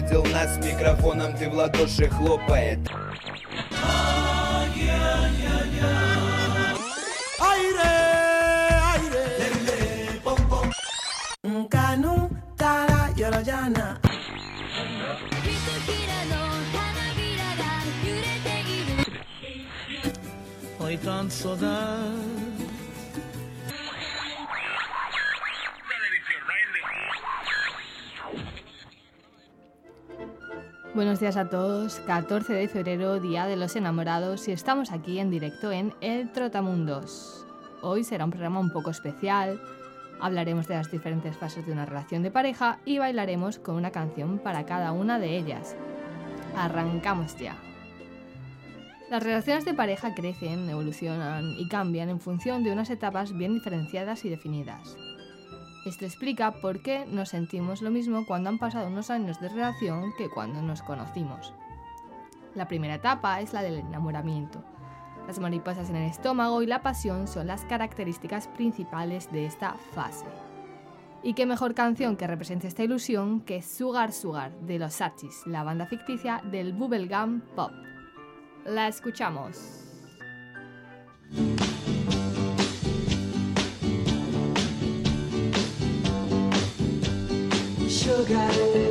видел нас с микрофоном, ты в ладоши хлопает. Kanu tara yorojana Buenos días a todos, 14 de febrero, Día de los Enamorados, y estamos aquí en directo en El Trotamundos. Hoy será un programa un poco especial, hablaremos de las diferentes fases de una relación de pareja y bailaremos con una canción para cada una de ellas. Arrancamos ya. Las relaciones de pareja crecen, evolucionan y cambian en función de unas etapas bien diferenciadas y definidas. Esto explica por qué nos sentimos lo mismo cuando han pasado unos años de relación que cuando nos conocimos. La primera etapa es la del enamoramiento. Las mariposas en el estómago y la pasión son las características principales de esta fase. Y qué mejor canción que represente esta ilusión que Sugar Sugar de los Archies, la banda ficticia del bubblegum pop. La escuchamos. Sugar.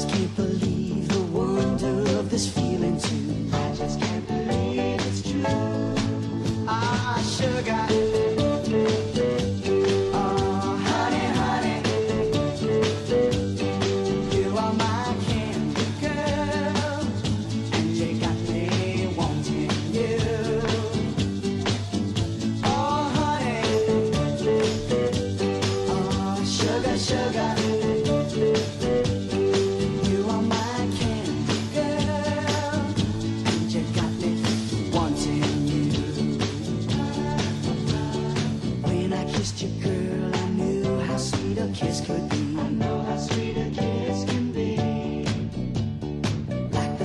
Just can't believe the wonder of this feeling. I just can't believe it's true. Ah, sugar.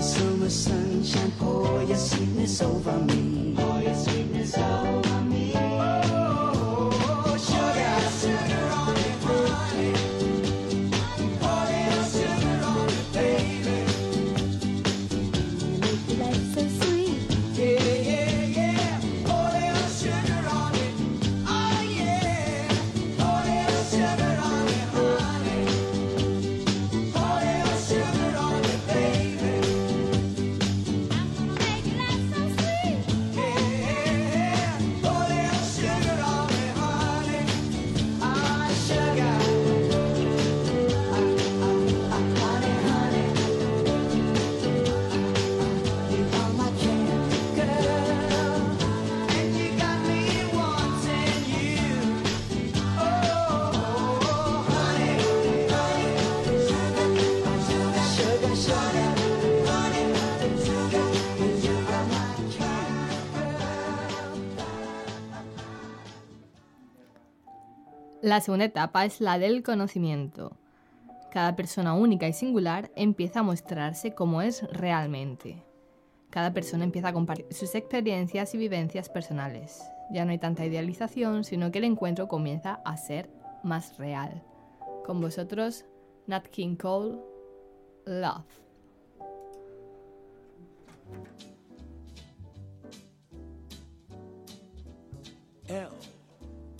Summer sunshine, pour your sweetness over me. Pour your sweetness over me. La segunda etapa es la del conocimiento. Cada persona única y singular empieza a mostrarse como es realmente. Cada persona empieza a compartir sus experiencias y vivencias personales. Ya no hay tanta idealización, sino que el encuentro comienza a ser más real. Con vosotros, Nat King Cole, Love.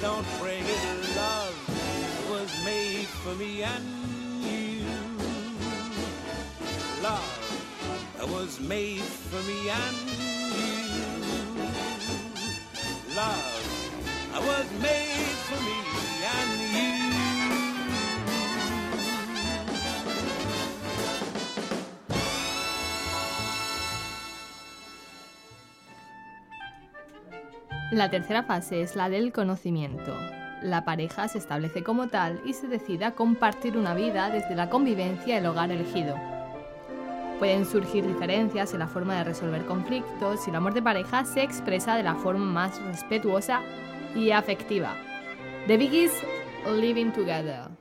don't break it. Love was made for me and you. Love was made for me and you. Love was made for me and you. La tercera fase es la del conocimiento. La pareja se establece como tal y se decide a compartir una vida desde la convivencia y el hogar elegido. Pueden surgir diferencias en la forma de resolver conflictos y el amor de pareja se expresa de la forma más respetuosa y afectiva. The Biggies Living Together.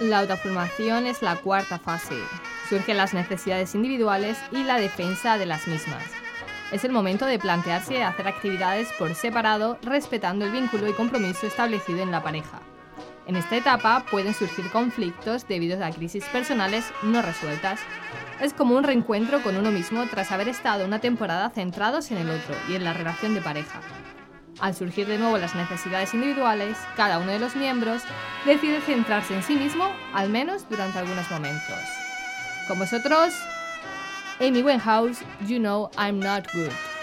La autoafirmación es la cuarta fase. Surgen las necesidades individuales y la defensa de las mismas. Es el momento de plantearse hacer actividades por separado, respetando el vínculo y compromiso establecido en la pareja. En esta etapa pueden surgir conflictos debido a crisis personales no resueltas. Es como un reencuentro con uno mismo tras haber estado una temporada centrados en el otro y en la relación de pareja. Al surgir de nuevo las necesidades individuales, cada uno de los miembros decide centrarse en sí mismo, al menos durante algunos momentos. Con vosotros, Amy Winehouse, You Know I'm Not Good.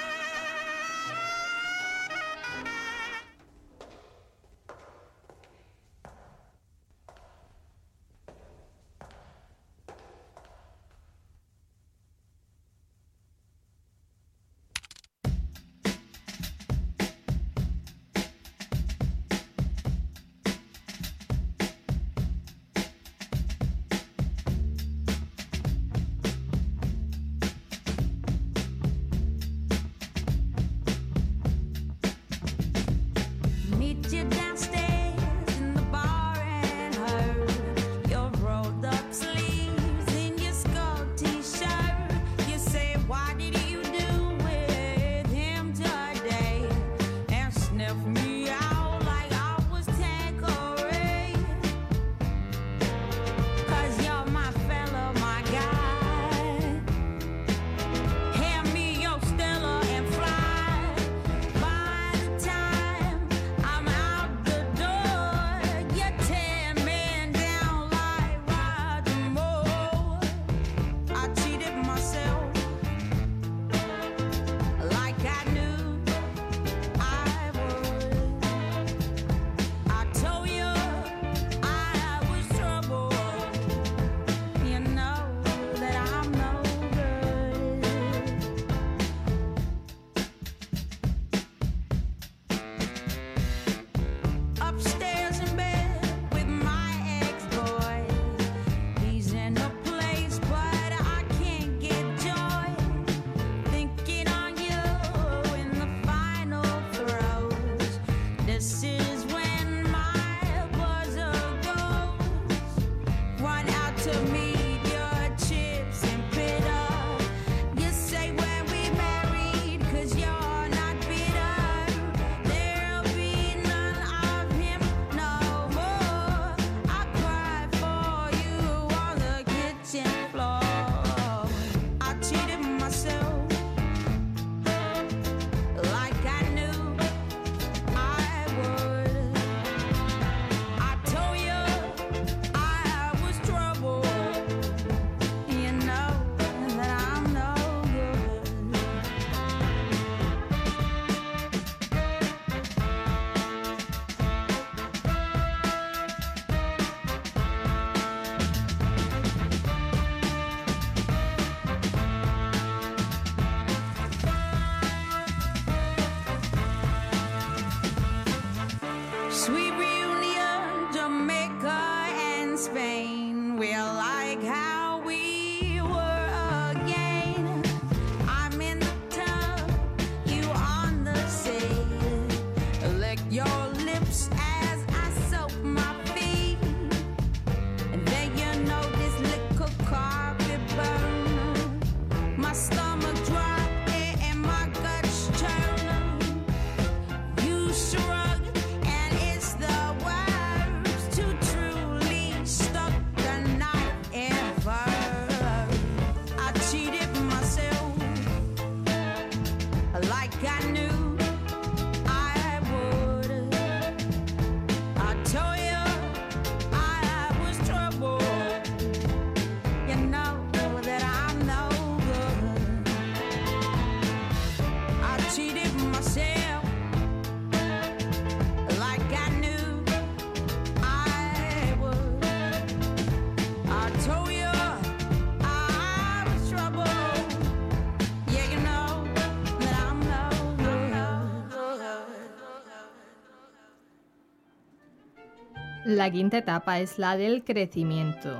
La quinta etapa es la del crecimiento.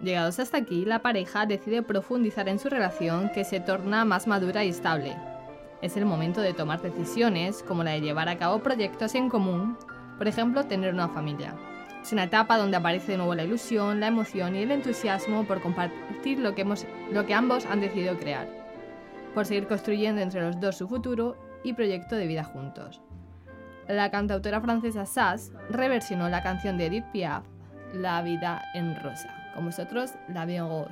Llegados hasta aquí, la pareja decide profundizar en su relación que se torna más madura y estable. Es el momento de tomar decisiones como la de llevar a cabo proyectos en común, por ejemplo, tener una familia. Es una etapa donde aparece de nuevo la ilusión, la emoción y el entusiasmo por compartir lo que, lo que ambos han decidido crear, por seguir construyendo entre los dos su futuro y proyecto de vida juntos. La cantautora francesa Sass reversionó la canción de Edith Piaf, La vida en rosa. Con vosotros, La rose.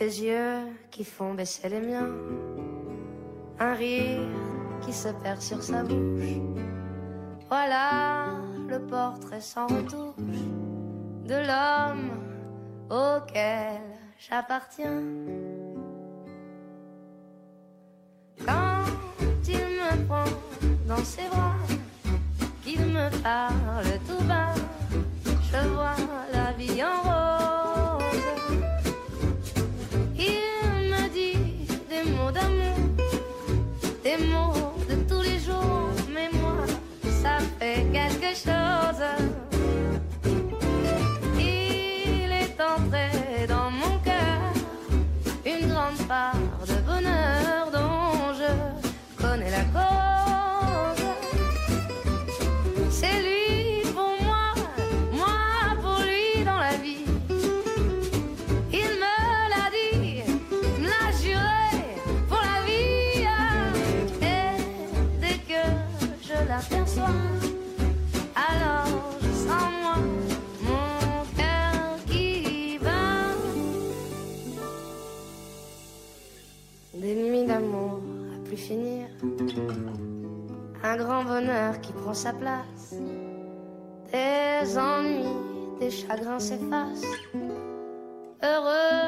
Des yeux qui font baisser les miens, un rire qui se perd sur sa bouche. Voilà le portrait sans retouche de l'homme auquel j'appartiens. Quand il me prend dans ses bras, qu'il me parle tout finir, un grand bonheur qui prend sa place. Des ennuis, des chagrins s'effacent. Heureux,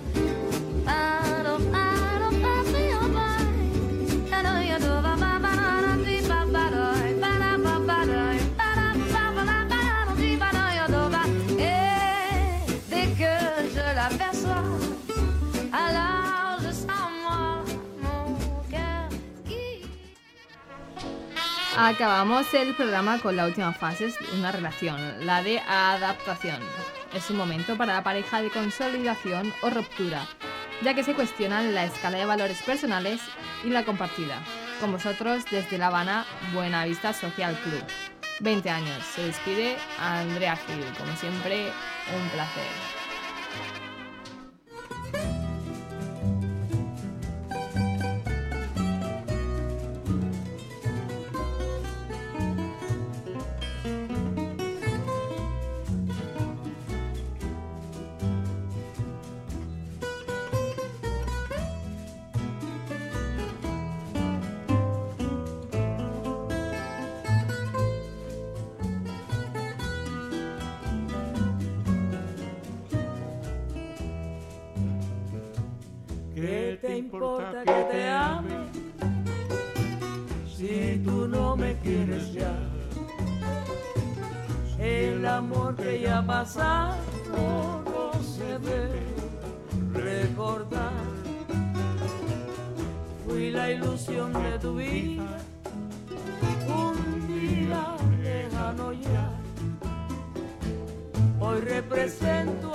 Acabamos el programa con la última fase de una relación, la de adaptación. Es un momento para la pareja de consolidación o ruptura, ya que se cuestionan la escala de valores personales y la compartida. Con vosotros desde La Habana, Buenavista Social Club. 20 años. Se despide Andrea Gil. Como siempre, un placer. importa que te ame si tú no me quieres ya? El amor que ya pasado no se ve. recordar. Fui la ilusión de tu vida, un día lejano ya. Hoy represento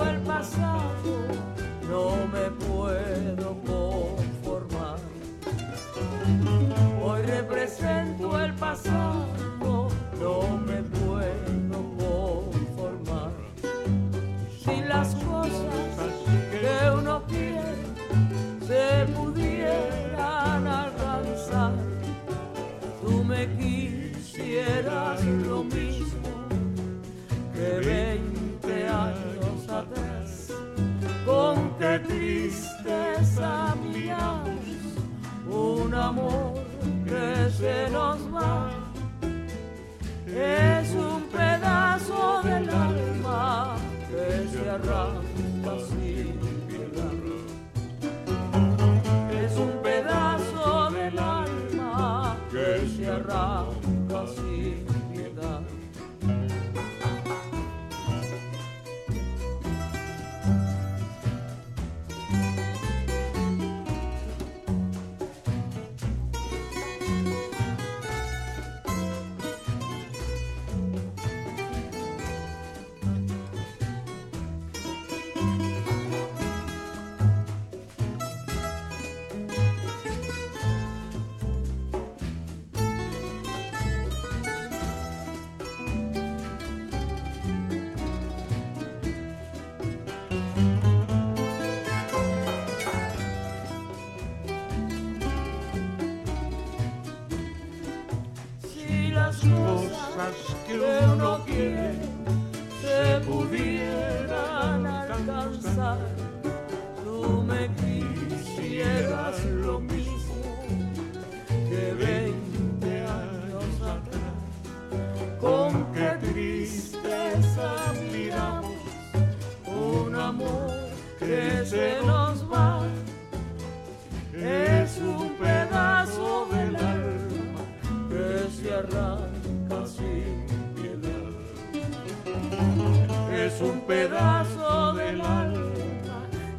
alcanzar, tú me quisieras lo mismo que 20 años atrás. Con qué tristeza miramos un amor que se nos va. Es un pedazo del alma que se arranca sin piedad. Es un pedazo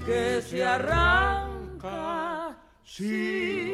que se arranca piedad.